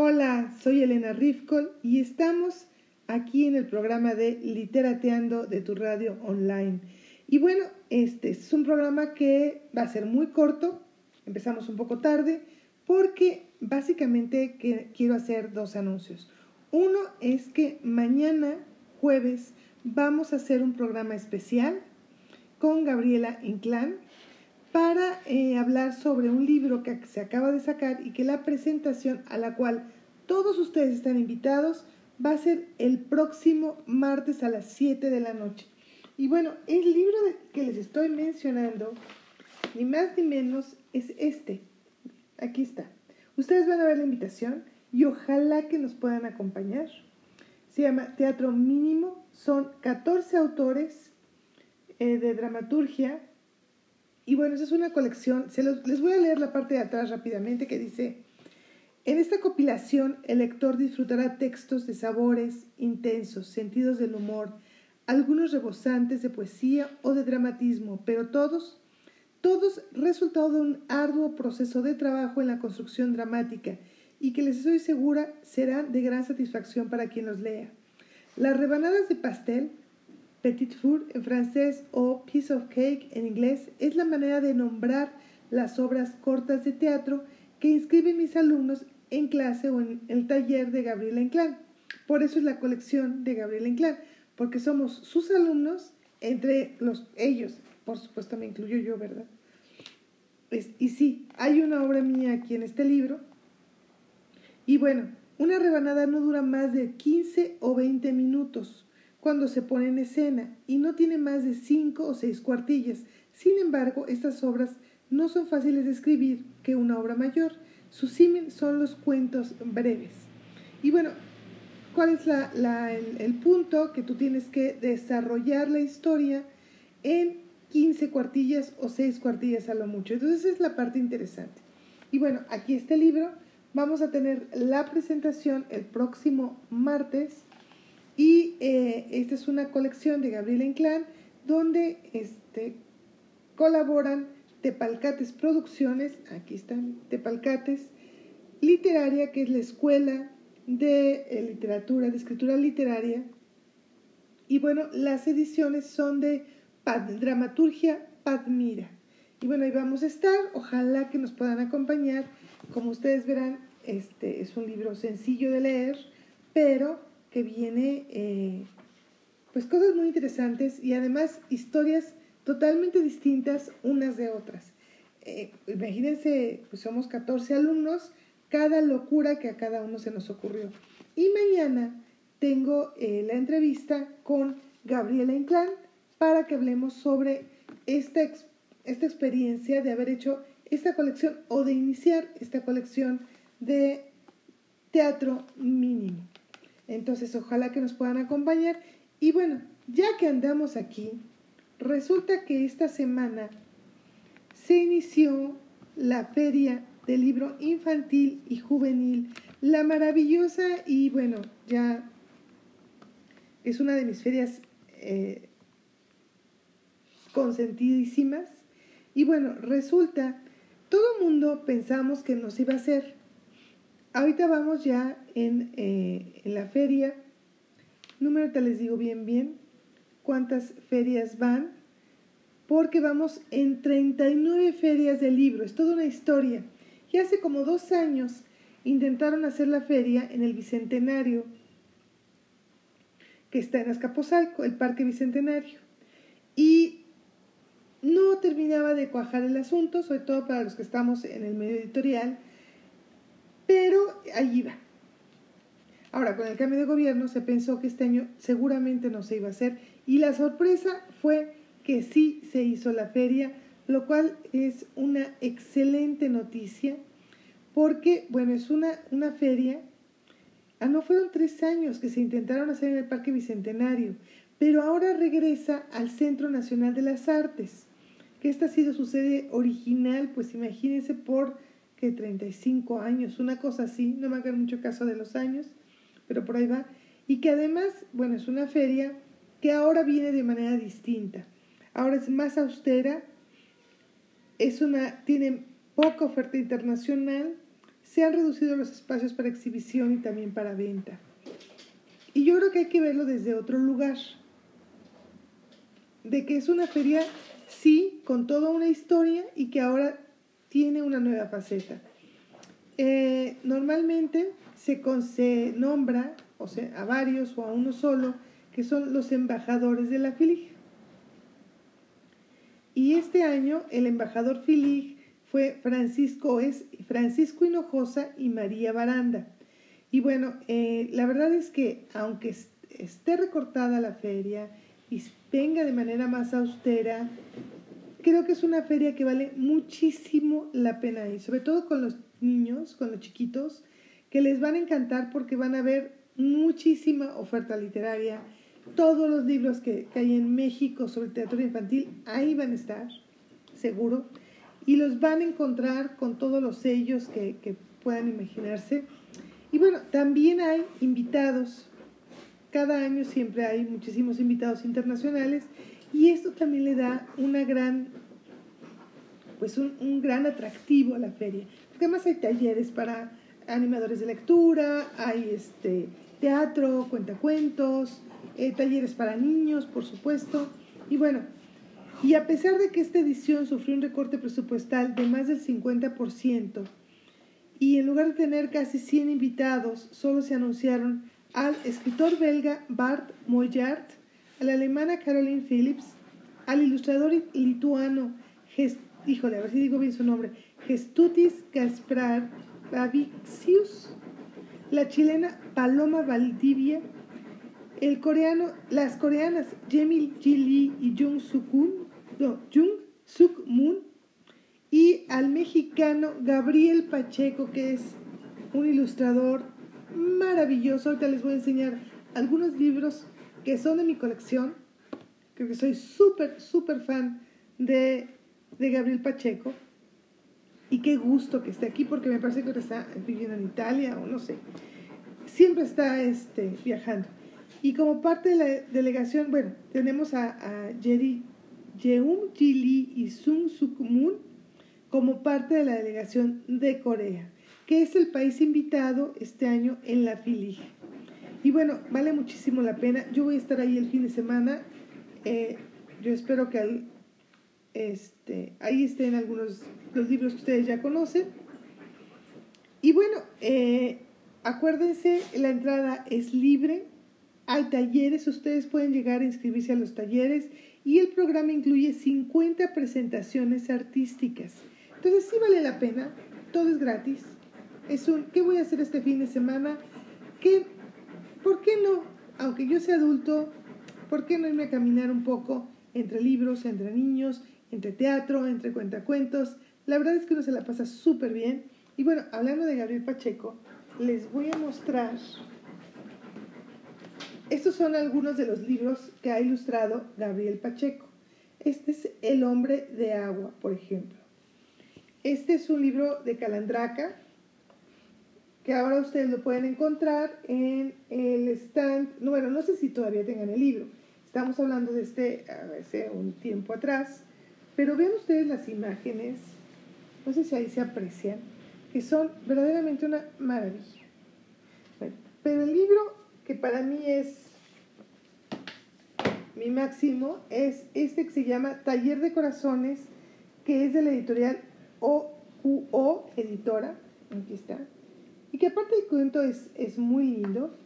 Hola, soy Elena Rifkol y estamos aquí en el programa de Literateando de tu radio online. Y bueno, este es un programa que va a ser muy corto, empezamos un poco tarde, porque básicamente quiero hacer dos anuncios. Uno es que mañana, jueves, vamos a hacer un programa especial con Gabriela Inclán para eh, hablar sobre un libro que se acaba de sacar y que la presentación a la cual todos ustedes están invitados va a ser el próximo martes a las 7 de la noche. Y bueno, el libro que les estoy mencionando, ni más ni menos, es este. Aquí está. Ustedes van a ver la invitación y ojalá que nos puedan acompañar. Se llama Teatro Mínimo, son 14 autores eh, de dramaturgia. Y bueno, esa es una colección. Se les voy a leer la parte de atrás rápidamente que dice, en esta compilación el lector disfrutará textos de sabores intensos, sentidos del humor, algunos rebosantes de poesía o de dramatismo, pero todos, todos resultado de un arduo proceso de trabajo en la construcción dramática y que les estoy segura serán de gran satisfacción para quien los lea. Las rebanadas de pastel, petit four en francés o piece of cake en inglés, es la manera de nombrar las obras cortas de teatro que inscriben mis alumnos en clase o en el taller de Gabriela Inclán. Por eso es la colección de Gabriela Inclán, porque somos sus alumnos, entre los, ellos, por supuesto me incluyo yo, ¿verdad? y sí, hay una obra mía aquí en este libro, y bueno, una rebanada no dura más de 15 o 20 minutos cuando se pone en escena y no tiene más de 5 o 6 cuartillas. Sin embargo, estas obras no son fáciles de escribir que una obra mayor. Su símil son los cuentos breves. Y bueno, ¿cuál es el, punto? Que tú tienes que desarrollar la historia en 15 cuartillas o 6 cuartillas a lo mucho. Entonces es la parte interesante. Y bueno, aquí está el libro Vamos a tener la presentación el próximo martes y eh, esta es una colección de Gabriela Inclán donde este, colaboran Tepalcates Producciones, aquí están Tepalcates, Literaria, que es la escuela de eh, literatura, de escritura literaria. Y bueno, las ediciones son de Dramaturgia Padmira. Y bueno, ahí vamos a estar, ojalá que nos puedan acompañar como ustedes verán, este es un libro sencillo de leer, pero que viene eh, pues cosas muy interesantes y además historias totalmente distintas unas de otras. Eh, imagínense, pues somos 14 alumnos, cada locura que a cada uno se nos ocurrió. Y mañana tengo eh, la entrevista con Gabriela Inclán para que hablemos sobre esta, esta experiencia de haber hecho esta colección o de iniciar esta colección de teatro mínimo. Entonces, ojalá que nos puedan acompañar. Y bueno, ya que andamos aquí, resulta que esta semana se inició la feria del libro infantil y juvenil, la maravillosa y bueno, ya es una de mis ferias eh, consentidísimas. Y bueno, resulta todo mundo pensamos que nos iba a hacer. Ahorita vamos ya en, eh, la feria. Número te les digo bien, bien cuántas ferias van. Porque vamos en 39 ferias de libro. Es toda una historia. Y hace como dos años intentaron hacer la feria en el Bicentenario, que está en Azcapotzalco, el Parque Bicentenario. Y no terminaba de cuajar el asunto, sobre todo para los que estamos en el medio editorial, pero allí va. Ahora, con el cambio de gobierno se pensó que este año seguramente no se iba a hacer y la sorpresa fue que sí se hizo la feria, lo cual es una excelente noticia porque, bueno, es una, una feria, ah, no fueron tres años que se intentaron hacer en el Parque Bicentenario, pero ahora regresa al Centro Nacional de las Artes que esta ha sido su sede original, pues imagínense por que 35 años, una cosa así, no me hagan mucho caso de los años, pero por ahí va, y que además, bueno, es una feria que ahora viene de manera distinta, ahora es más austera, es una, tiene poca oferta internacional, se han reducido los espacios para exhibición y también para venta. Y yo creo que hay que verlo desde otro lugar, de que es una feria, sí, con toda una historia y que ahora tiene una nueva faceta. Eh, normalmente se, nombra a varios o a uno solo, que son los embajadores de la FILIG. Y este año el embajador FILIG fue Francisco, es Francisco Hinojosa y María Baranda. Y bueno, eh, la verdad es que aunque esté recortada la feria y venga de manera más austera, creo que es una feria que vale muchísimo la pena ir, sobre todo con los niños, con los chiquitos, que les van a encantar porque van a ver muchísima oferta literaria. Todos los libros que, hay en México sobre teatro infantil, ahí van a estar, seguro. Y los van a encontrar con todos los sellos que, que puedan imaginarse. Y bueno, también hay invitados. Cada año siempre hay muchísimos invitados internacionales y esto también le da una gran, pues un, un gran atractivo a la feria. Porque además hay talleres para animadores de lectura, hay este, teatro, cuentacuentos, eh, talleres para niños, por supuesto. Y bueno, y a pesar de que esta edición sufrió un recorte presupuestal de más del 50%, y en lugar de tener casi 100 invitados, solo se anunciaron al escritor belga Bart Moyart, a la alemana Caroline Phillips, al ilustrador lituano, híjole, a ver si digo bien su nombre, Gestutis Gaspar Bavixius, la chilena Paloma Valdivia, el coreano, las coreanas Jemil Ji Lee y Jung Suk no, Jung Suk Moon, y al mexicano Gabriel Pacheco, que es un ilustrador maravilloso. Ahorita les voy a enseñar algunos libros que son de mi colección. Creo que soy súper, súper fan de, de Gabriel Pacheco. Y qué gusto que esté aquí porque me parece que está viviendo en Italia o no sé. Siempre está este, viajando. Y como parte de la delegación, bueno, tenemos a, a Jerry, Jeum Ji y Sung Suk Moon como parte de la delegación de Corea, que es el país invitado este año en la FILIG. Y bueno, vale muchísimo la pena. Yo voy a estar ahí el fin de semana. Eh, yo espero que este, ahí estén algunos los libros que ustedes ya conocen. Y bueno, eh, acuérdense, la entrada es libre, hay talleres, ustedes pueden llegar a inscribirse a los talleres y el programa incluye 50 presentaciones artísticas. Entonces sí vale la pena, todo es gratis. Es un, ¿qué voy a hacer este fin de semana? ¿Qué, ¿Por qué no? Aunque yo sea adulto, ¿por qué no irme a caminar un poco entre libros, entre niños, entre teatro, entre cuentacuentos? La verdad es que uno se la pasa súper bien. Y bueno, hablando de Gabriel Pacheco, les voy a mostrar. Estos son algunos de los libros que ha ilustrado Gabriel Pacheco. Este es El hombre de agua, por ejemplo. Este es un libro de Calandraca, que ahora ustedes lo pueden encontrar en el stand. Bueno, no sé si todavía tengan el libro. Estamos hablando de este hace un tiempo atrás. Pero vean ustedes las imágenes no sé si ahí se aprecian, que son verdaderamente una maravilla. pero el libro que para mí es mi máximo es este que se llama Taller de Corazones, que es de la editorial OQO Editora, aquí está, que aparte el cuento es, es muy lindo.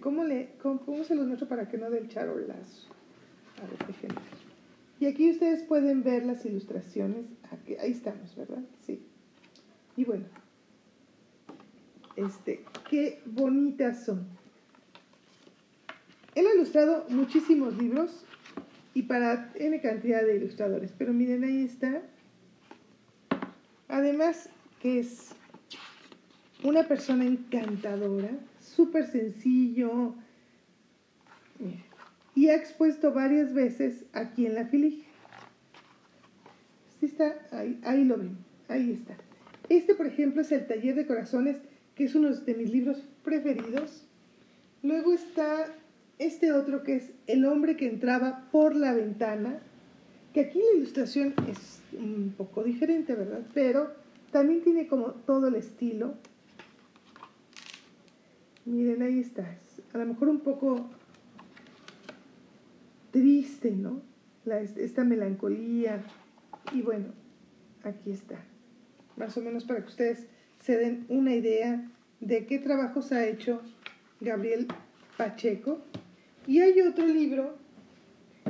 ¿Cómo, le, cómo, se los muestro para que no dé el charolazo? A ver, déjenme. Y aquí ustedes pueden ver las ilustraciones. Aquí, ahí estamos, ¿verdad? Sí. Y bueno, este, qué bonitas son. Él ha ilustrado muchísimos libros y para N cantidad de ilustradores. Pero miren, ahí está. Además, que es una persona encantadora, súper sencillo. Y ha expuesto varias veces aquí en la Filig. Sí está, ahí, lo ven, ahí está. Este, por ejemplo, es el Taller de Corazones, que es uno de mis libros preferidos. Luego está este otro que es El hombre que entraba por la ventana, que aquí la ilustración es un poco diferente, ¿verdad? Pero También tiene como todo el estilo. Miren, ahí está. A lo mejor un poco triste, ¿no? esta melancolía. Y bueno, aquí está. Más o menos para que ustedes se den una idea de qué trabajos ha hecho Gabriel Pacheco. Y hay otro libro,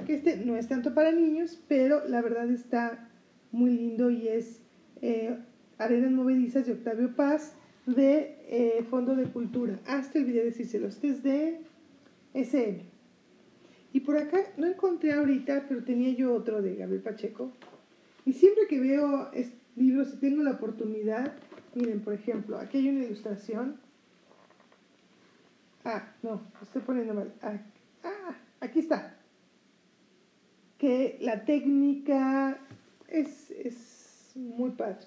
que este no es tanto para niños, pero la verdad está muy lindo y es eh, Arenas Movedizas de Octavio Paz de eh, Fondo de Cultura. Hasta olvidé decírselo, este es de SM. Y por acá no encontré ahorita, pero tenía yo otro de Gabriel Pacheco. Y siempre que veo libros, si tengo la oportunidad, miren, por ejemplo, aquí hay una ilustración. Ah, no, estoy poniendo mal. Ah, ah, aquí está. Que la técnica es, es muy padre.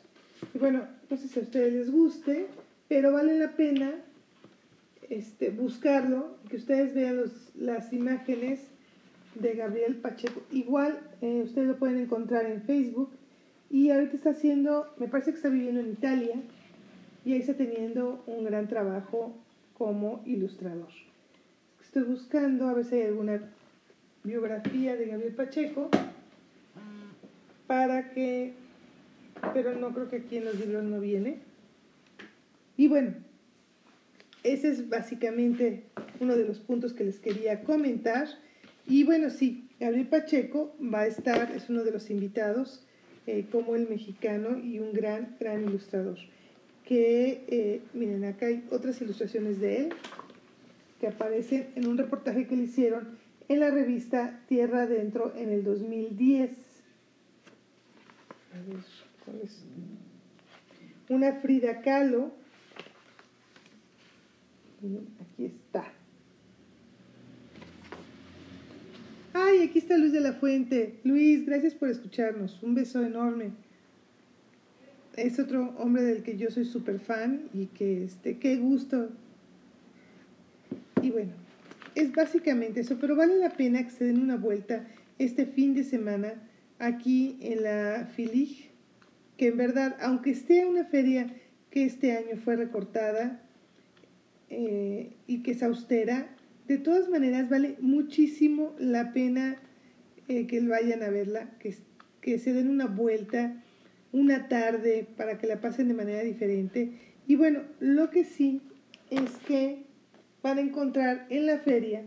Y bueno, no sé si a ustedes les guste, pero vale la pena este, buscarlo, que ustedes vean los, las imágenes de Gabriel Pacheco. Igual eh, ustedes lo pueden encontrar en Facebook y ahorita está haciendo, me parece que está viviendo en Italia y ahí está teniendo un gran trabajo como ilustrador. Estoy buscando a ver si hay alguna biografía de Gabriel Pacheco para que, pero no creo que aquí en los libros no viene. Y bueno, ese es básicamente uno de los puntos que les quería comentar. Y bueno, sí, Gabriel Pacheco va a estar, es uno de los invitados eh, como el mexicano y un gran, gran ilustrador. Que, eh, miren, acá hay otras ilustraciones de él que aparecen en un reportaje que le hicieron en la revista Tierra Adentro en el 2010. A ver, ¿cuál es? Una Frida Kahlo. Aquí está. Ay, aquí está Luis de la Fuente. Luis, gracias por escucharnos. Un beso enorme. Es otro hombre del que yo soy súper fan y que, este, qué gusto. Y bueno, es básicamente eso, pero vale la pena que se den una vuelta este fin de semana aquí en la Filig, que en verdad, aunque esté una feria que este año fue recortada eh, y que es austera, de todas maneras, vale muchísimo la pena eh, que vayan a verla, que, que se den una vuelta, una tarde, para que la pasen de manera diferente. Y bueno, lo que sí es que van a encontrar en la feria,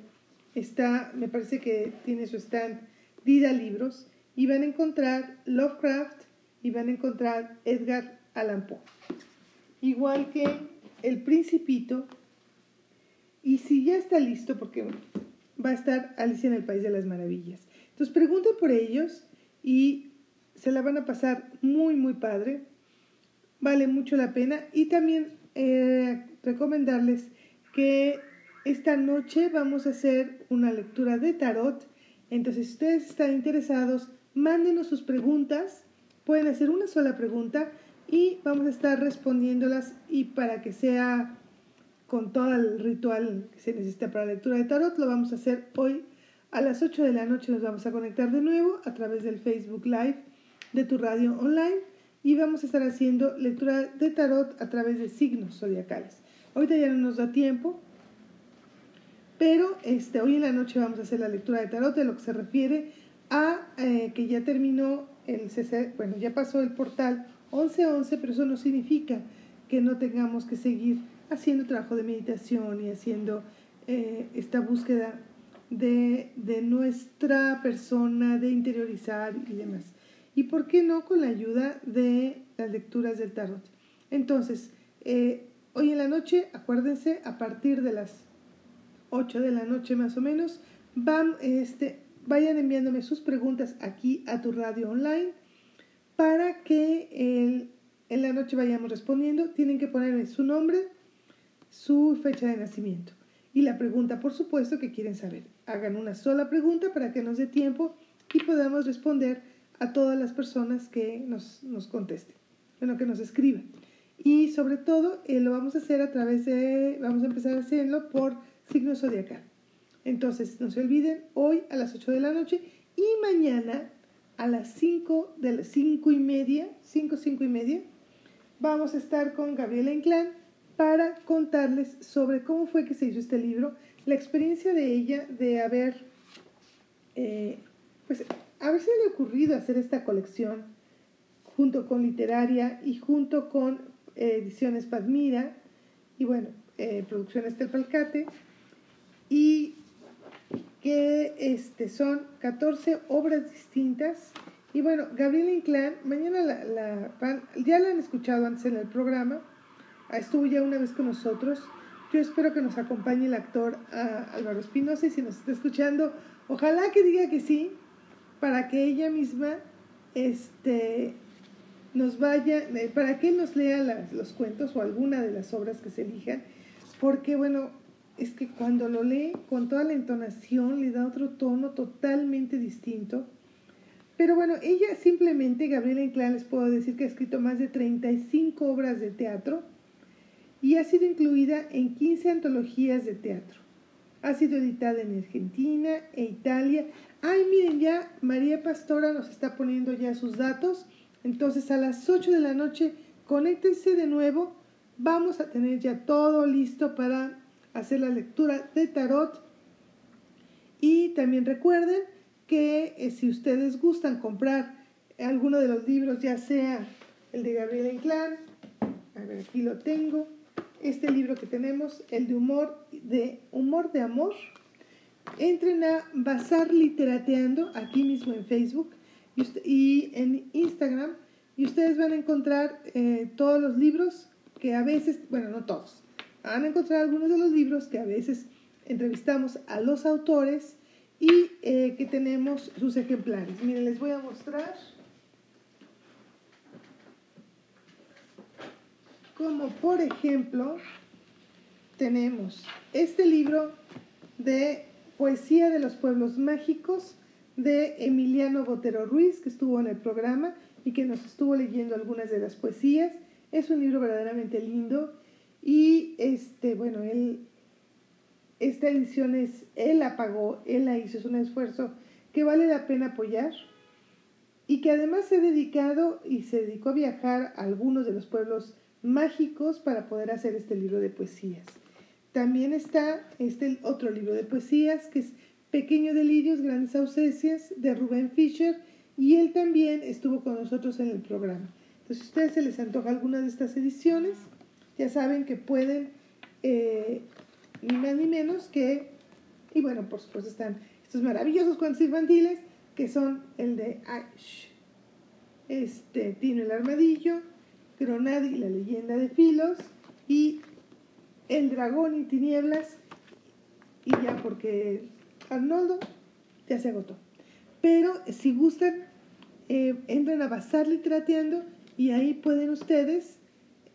está, me parece que tiene su stand, Dida Libros, y van a encontrar Lovecraft y van a encontrar Edgar Allan Poe. Igual que El Principito y si ya está listo, porque va a estar Alicia en el País de las Maravillas. Entonces pregunten por ellos y se la van a pasar muy, muy padre. Vale mucho la pena. Y también eh, recomendarles que esta noche vamos a hacer una lectura de tarot. Entonces, si ustedes están interesados, mándenos sus preguntas. Pueden hacer una sola pregunta y vamos a estar respondiéndolas y para que sea con todo el ritual que se necesita para la lectura de tarot. Lo vamos a hacer hoy a las 8 de la noche. Nos vamos a conectar de nuevo a través del Facebook Live de tu radio online y vamos a estar haciendo lectura de tarot a través de signos zodiacales. Ahorita ya no nos da tiempo, pero este, hoy en la noche vamos a hacer la lectura de tarot de lo que se refiere a eh, que ya terminó el CC, bueno, ya pasó el portal 1111, pero eso no significa que no tengamos que seguir haciendo trabajo de meditación y haciendo eh, esta búsqueda de, nuestra persona, de interiorizar y demás. Y por qué no con la ayuda de las lecturas del tarot. Entonces, eh, hoy en la noche, acuérdense, a partir de las 8 de la noche más o menos, van, este, vayan enviándome sus preguntas aquí a tu radio online para que en la noche vayamos respondiendo. Tienen que ponerme su nombre, su fecha de nacimiento. Y la pregunta, por supuesto, que quieren saber. Hagan una sola pregunta para que nos dé tiempo y podamos responder a todas las personas que nos, nos contesten, bueno, que nos escriban. Y sobre todo, eh, lo vamos a hacer a través de, vamos a empezar a hacerlo por signo zodiacal. Entonces, no se olviden, hoy a las 8 de la noche y mañana a las 5 de las 5 y media, 5, 5 y media, vamos a estar con Gabriela Inclán para contarles sobre cómo fue que se hizo este libro, la experiencia de ella de haber, eh, pues, haberse le ocurrido hacer esta colección junto con Literaria y junto con eh, Ediciones Padmira y bueno, eh, Producciones Palcate y que este, son 14 obras distintas. Y bueno, Gabriela Inclán, mañana la, la, ya la han escuchado antes en el programa, estuvo ya una vez con nosotros. Yo espero que nos acompañe el actor Álvaro Espinosa y si nos está escuchando, ojalá que diga que sí, para que ella misma este, nos vaya, eh, para que nos lea los cuentos o alguna de las obras que se elijan, porque bueno, es que cuando lo lee con toda la entonación le da otro tono totalmente distinto. Pero bueno, ella simplemente, Gabriela Inclán, les puedo decir que ha escrito más de 35 obras de teatro y ha sido incluida en 15 antologías de teatro. Ha sido editada en Argentina e Italia. Ay, miren, ya María Pastora nos está poniendo ya sus datos. Entonces a las 8 de la noche, conéctense de nuevo. Vamos a tener ya todo listo para hacer la lectura de tarot. Y también recuerden que eh, si ustedes gustan comprar alguno de los libros, ya sea el de Gabriela Inclán, a ver, aquí lo tengo, este libro que tenemos, el de humor de humor de amor, entren a Bazar Literateando, aquí mismo en Facebook y, en Instagram, y ustedes van a encontrar eh, todos los libros que a veces, bueno, no todos, van a encontrar algunos de los libros que a veces entrevistamos a los autores y eh, que tenemos sus ejemplares. Miren, les voy a mostrar como por ejemplo tenemos este libro de Poesía de los Pueblos Mágicos de Emiliano Botero Ruiz, que estuvo en el programa y que nos estuvo leyendo algunas de las poesías. Es un libro verdaderamente lindo y este, bueno, él, esta edición es, él la pagó, él la hizo, es un esfuerzo que vale la pena apoyar y que además se ha dedicado y se dedicó a viajar a algunos de los pueblos mágicos para poder hacer este libro de poesías. También está este otro libro de poesías que es Pequeño Delirios, Grandes Ausencias de Rubén Fischer y él también estuvo con nosotros en el programa. Entonces, si ustedes se les antoja alguna de estas ediciones, ya saben que pueden, eh, ni más ni menos que, y bueno, por supuesto están estos maravillosos cuentos infantiles, que son el de Ash, este, Tino el Armadillo, Gronadi y la leyenda de Filos, y El Dragón y Tinieblas, y ya porque Arnoldo ya se agotó. Pero si gustan, eh, entren a Bazar Literateando y ahí pueden ustedes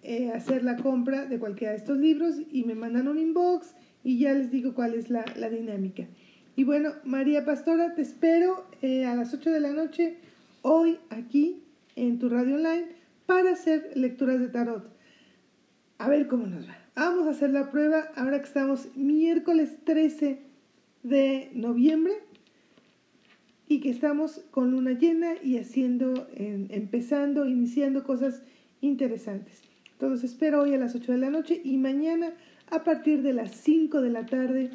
eh, hacer la compra de cualquiera de estos libros y me mandan un inbox y ya les digo cuál es la, dinámica. Y bueno, María Pastora, te espero eh, a las 8 de la noche hoy aquí en tu radio online para hacer lecturas de tarot. A ver cómo nos va. Vamos a hacer la prueba ahora que estamos miércoles 13 de noviembre y que estamos con luna llena y haciendo, empezando, iniciando cosas interesantes. Todos espero hoy a las 8 de la noche y mañana a partir de las 5 de la tarde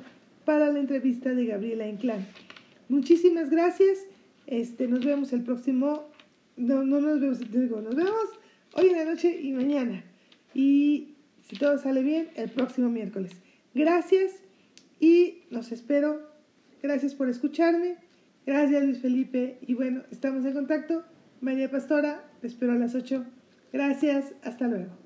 para la entrevista de Gabriela Inclán. Muchísimas gracias. Este, nos vemos el próximo. No, no nos vemos, digo, nos vemos hoy en la noche y mañana. Y si todo sale bien, el próximo miércoles. Gracias y los espero. Gracias por escucharme. Gracias Luis Felipe. Y bueno, estamos en contacto. María Pastora, te espero a las 8. Gracias. Hasta luego.